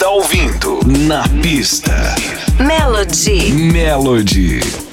Está ouvindo Na Pista. Melody. Melody.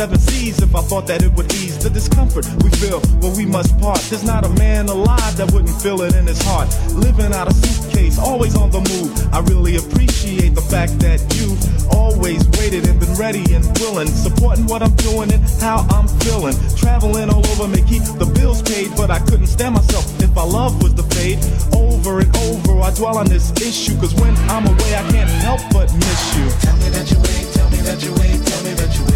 Seven seas if I thought that it would ease the discomfort we feel when we must part. There's not a man alive that wouldn't feel it in his heart. Living out a suitcase, always on the move. I really appreciate the fact that you've always waited and been ready and willing, supporting what I'm doing and how I'm feeling. Traveling all over may keep the bills paid, but I couldn't stand myself if my love was the fade. Over and over, I dwell on this issue, cause when I'm away, I can't help but miss you. Tell me that you wait, tell me that you wait, tell me that you wait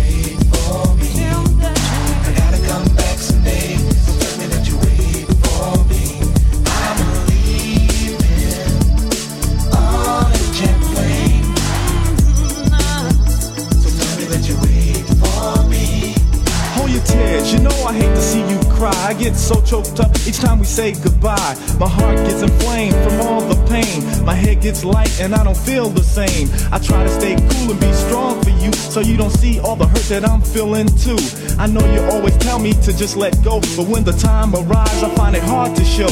I get so choked up each time we say goodbye. My heart gets inflamed from all the pain. My head gets light and I don't feel the same. I try to stay cool and be strong for you so you don't see all the hurt that I'm feeling too. I know you always tell me to just let go, but when the time arrives, I find it hard to show.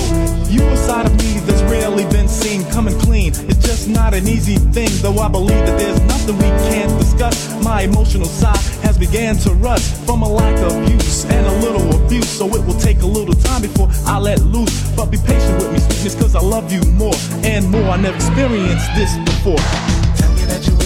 You a side of me that's rarely been seen coming clean. It's just not an easy thing, though I believe that there's nothing we can't discuss. My emotional side has began to rust from a lack of use and a little abuse. So it will take a little time before I let loose. But be patient with me, sweetness, cause I love you more and more. I never experienced this before. Tell me that you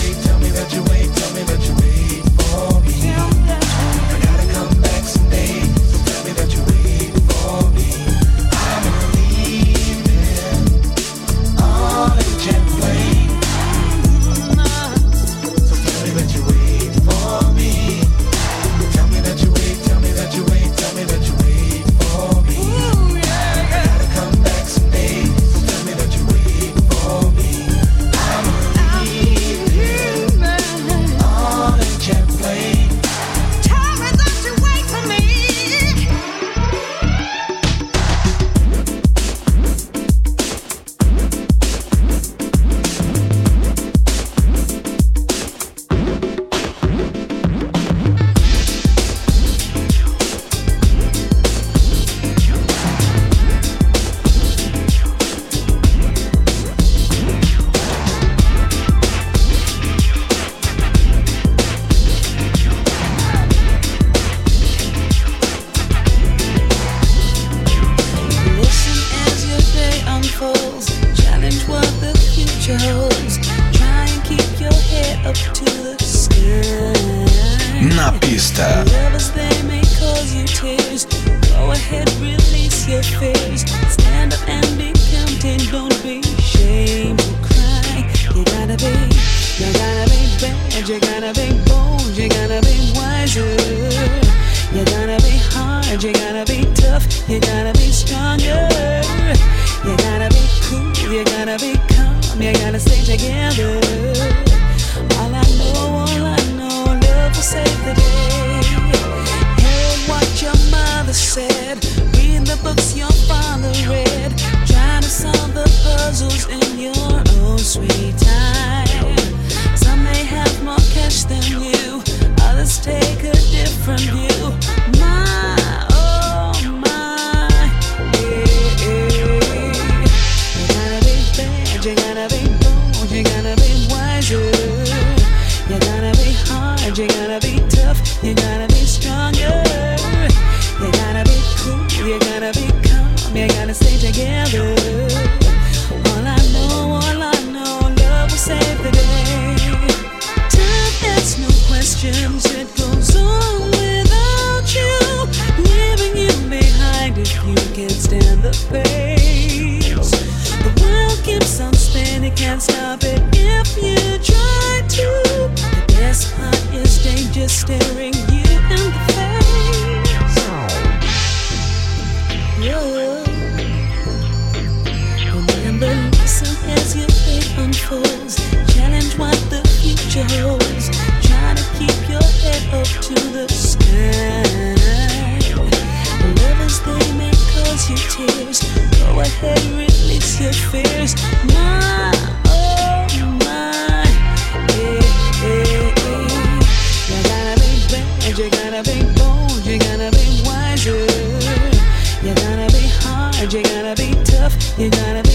you gotta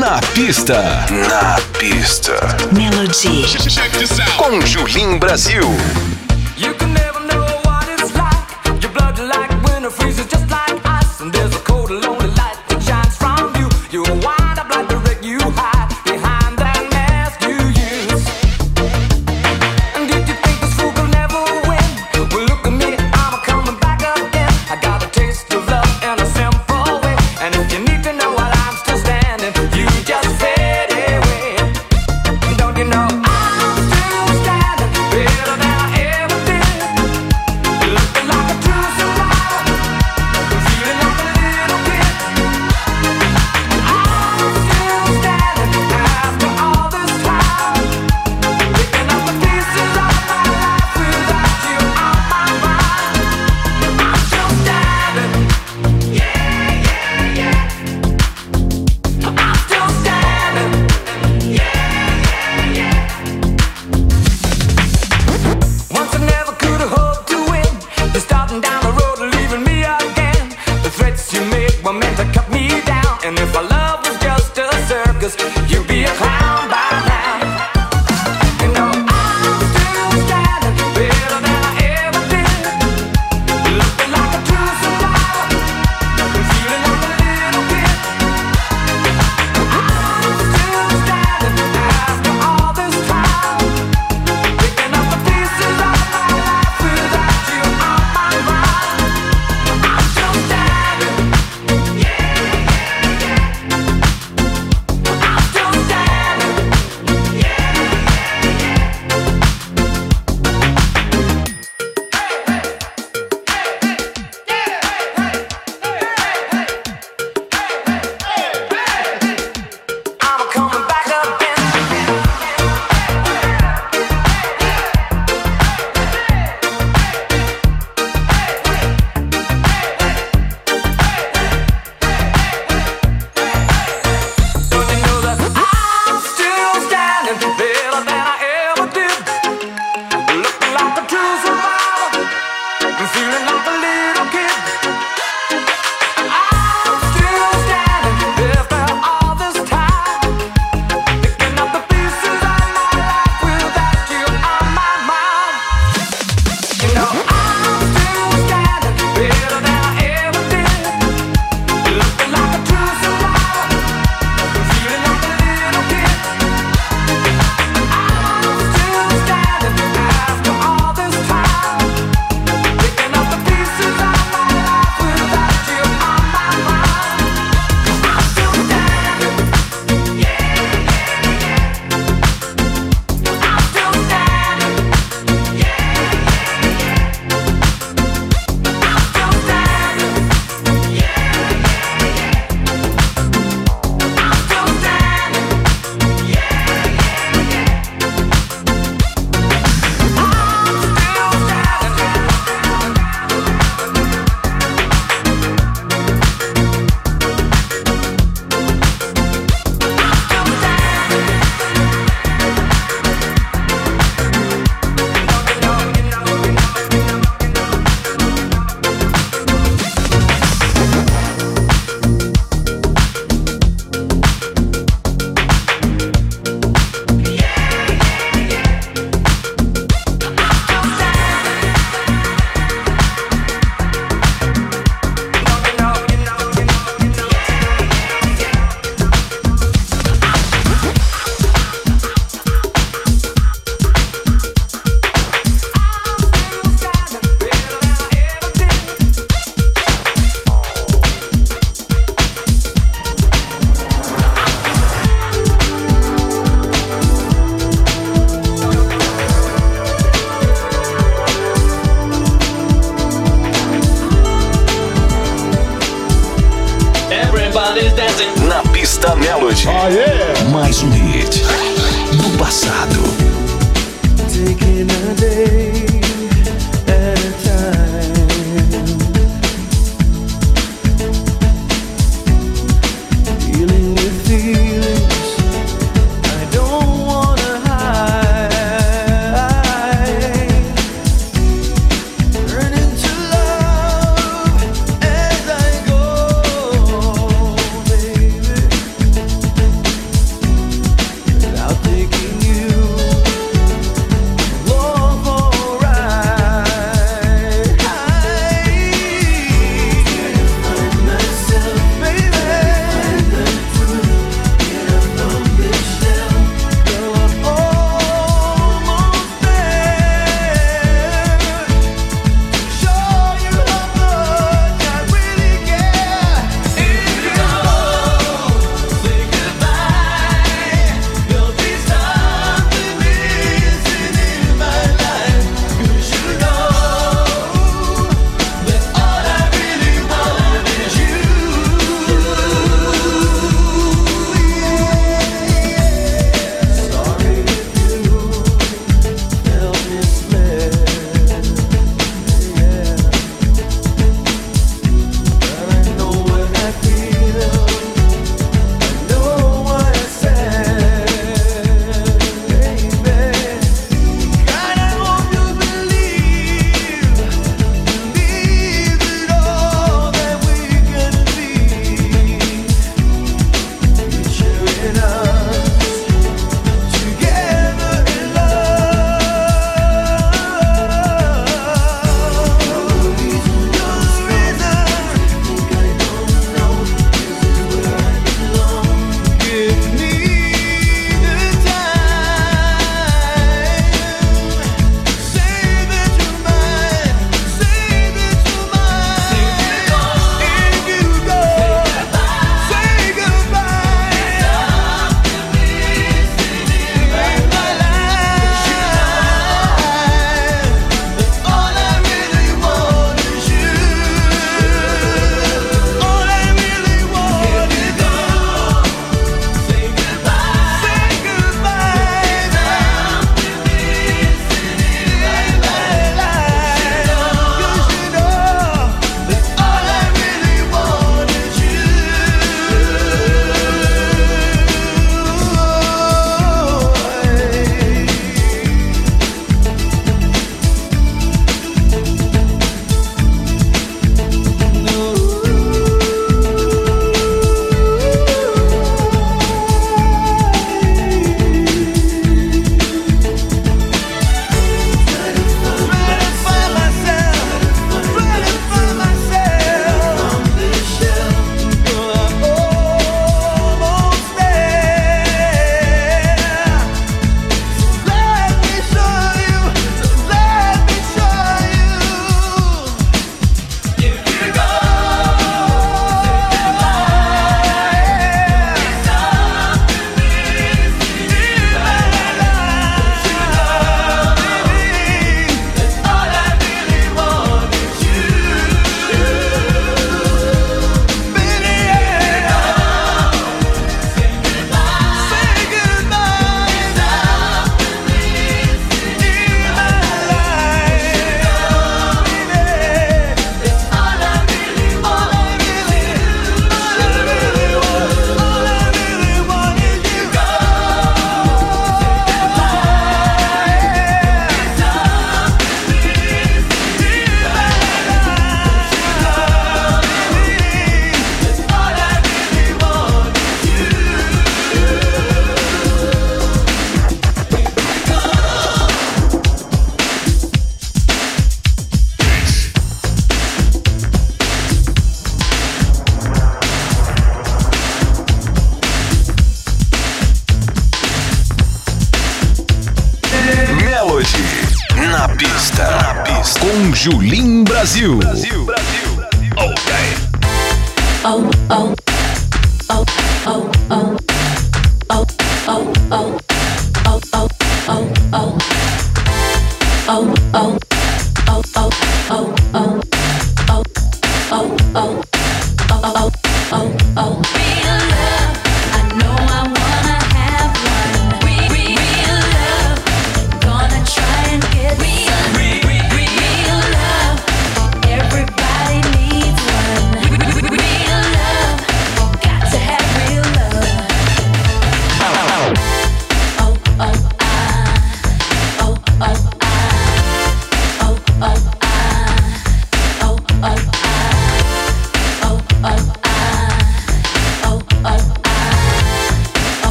Na pista. Na pista. Melody. Com Julim Brasil.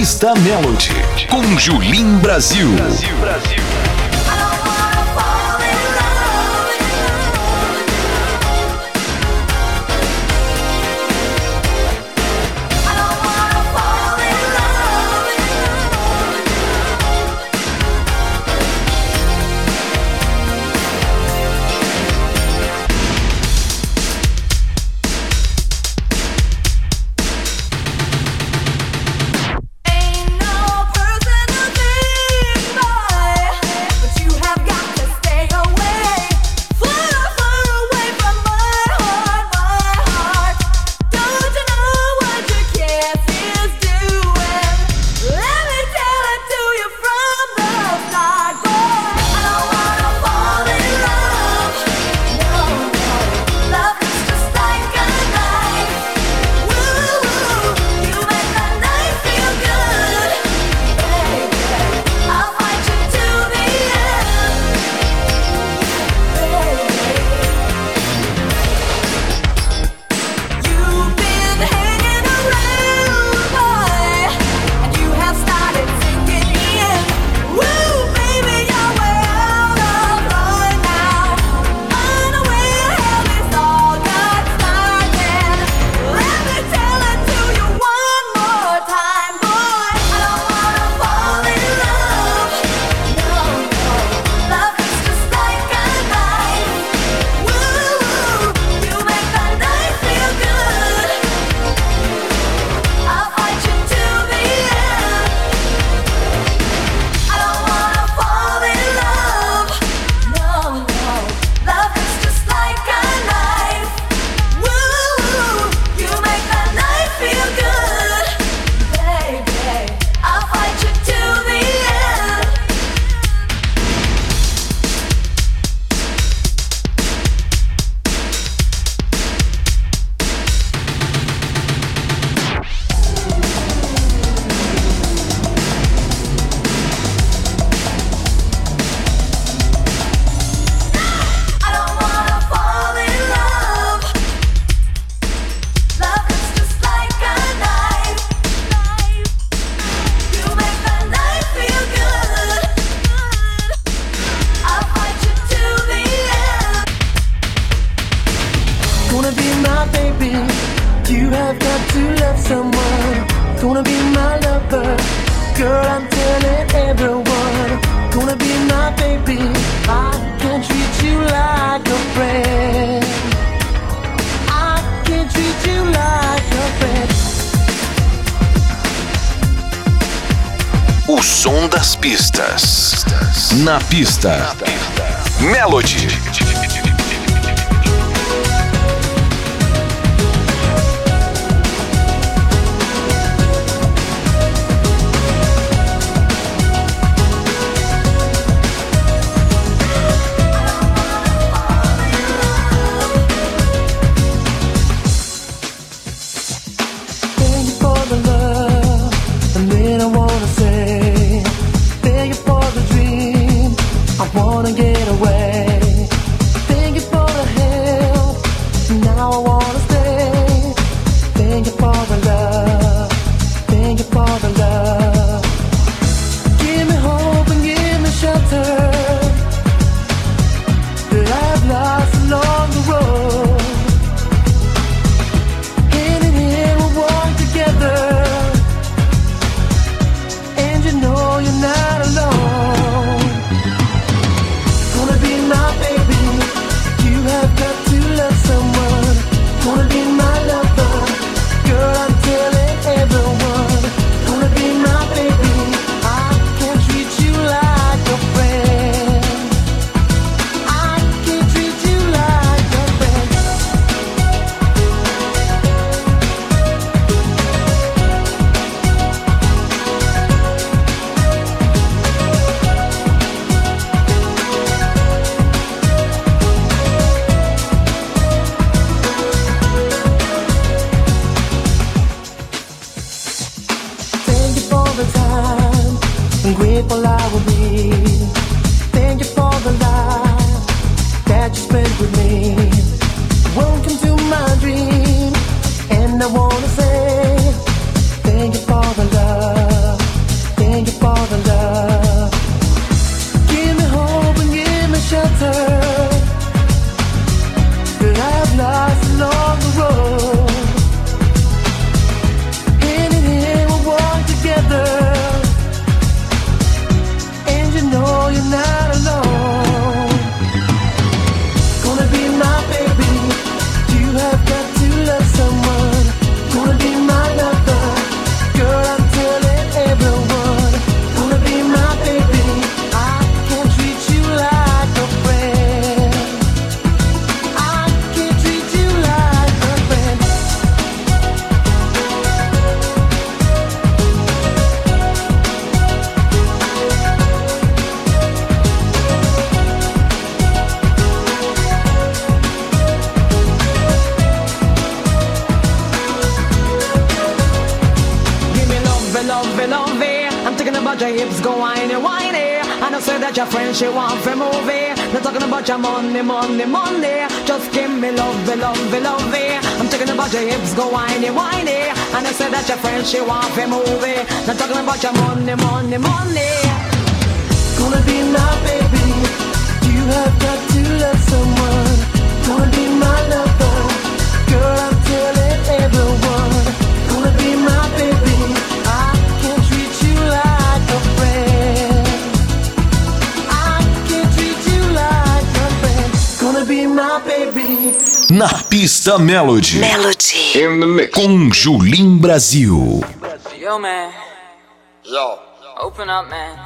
Revista Melody, com Julim Brasil. Brasil, Brasil. Писта. money, money. Just give me love, love, love. Eh. I'm talking about your hips, go whiny, whiny. And I said that your friend, she want to movie. Eh. Not talking about your money. Essa Melody. Melody. In the mix. Com Julim Brasil. Yo, man. Yo. Open up, man.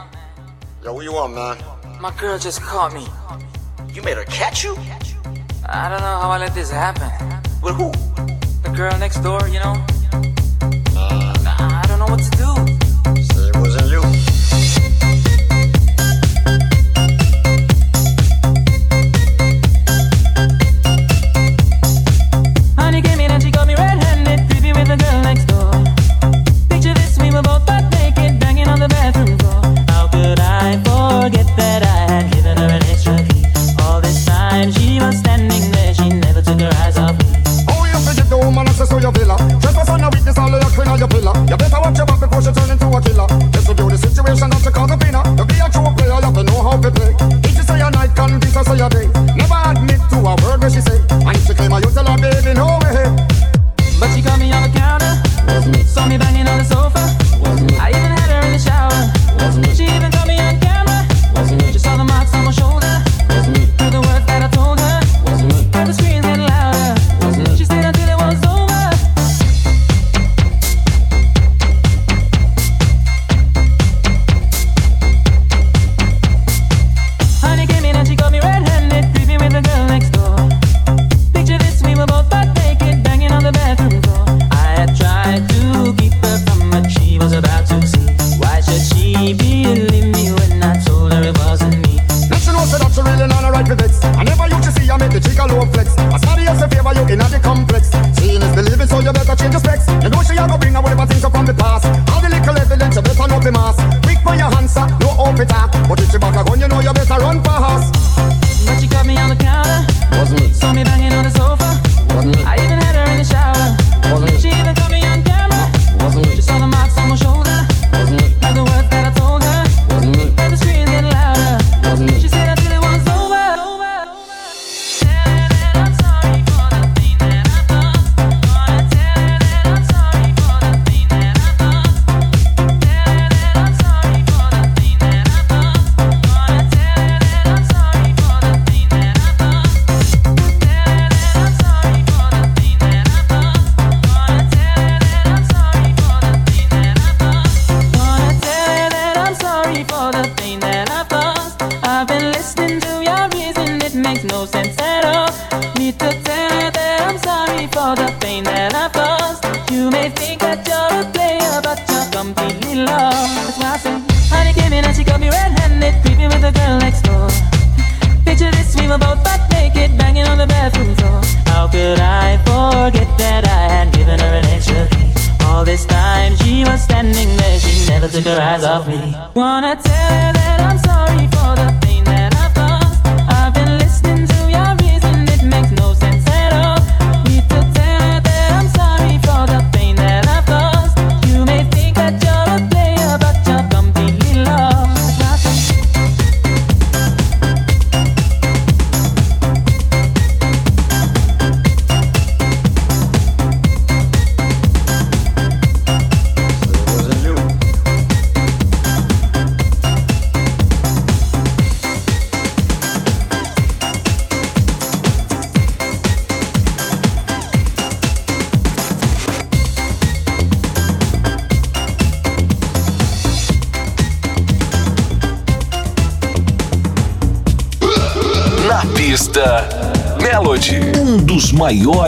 Yo, what you want, man? My girl just caught me. You made her catch you? I don't know how I let this happen. With who? The girl next door, you know?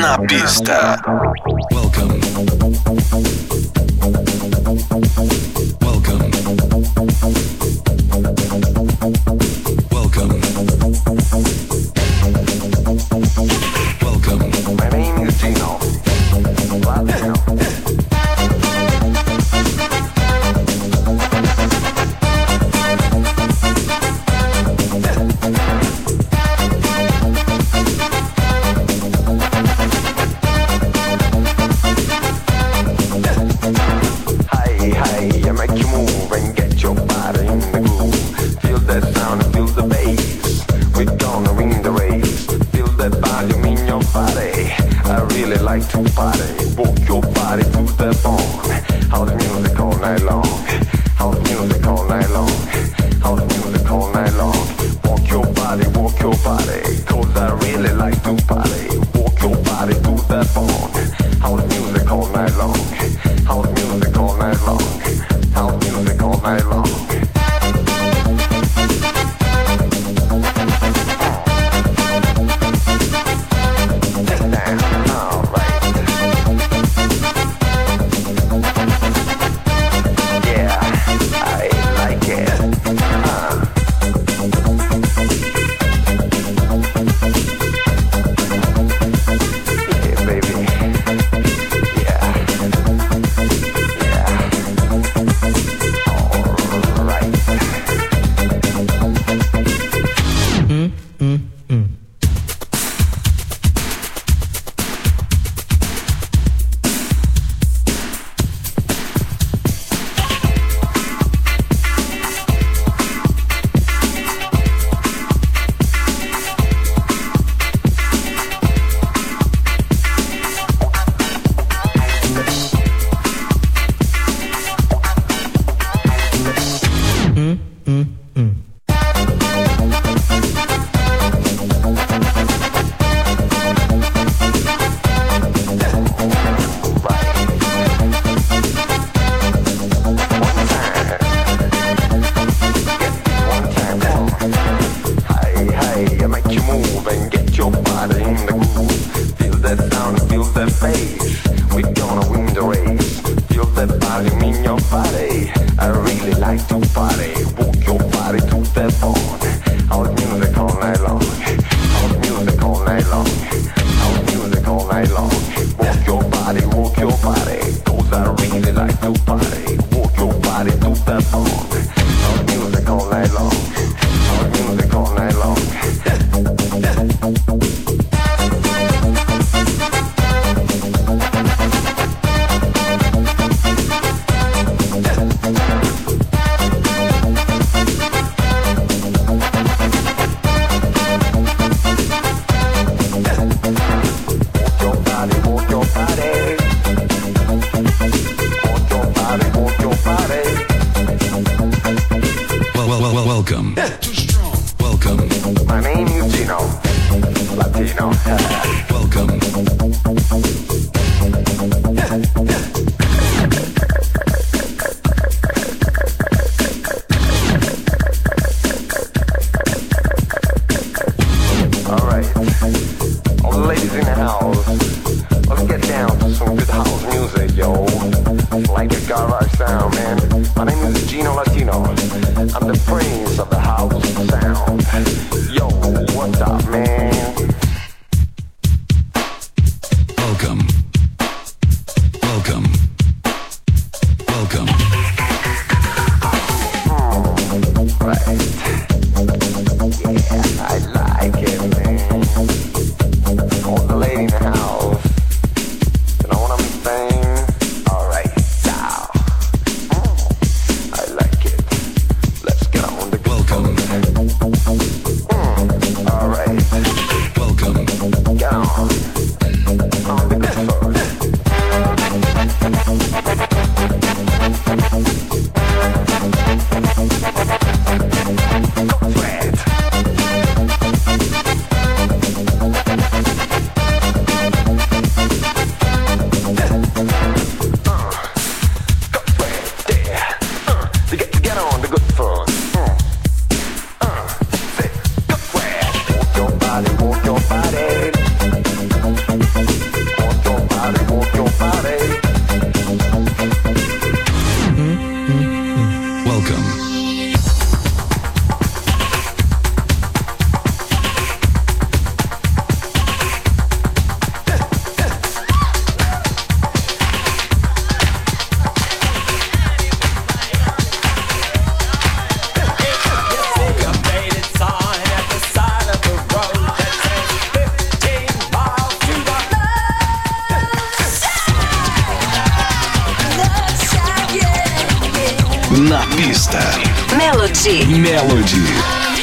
na pista. Welcome. Welcome. My name is Gino. Latino. Welcome. Melody. Melody.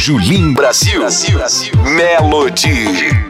Julim Brasil. Melody.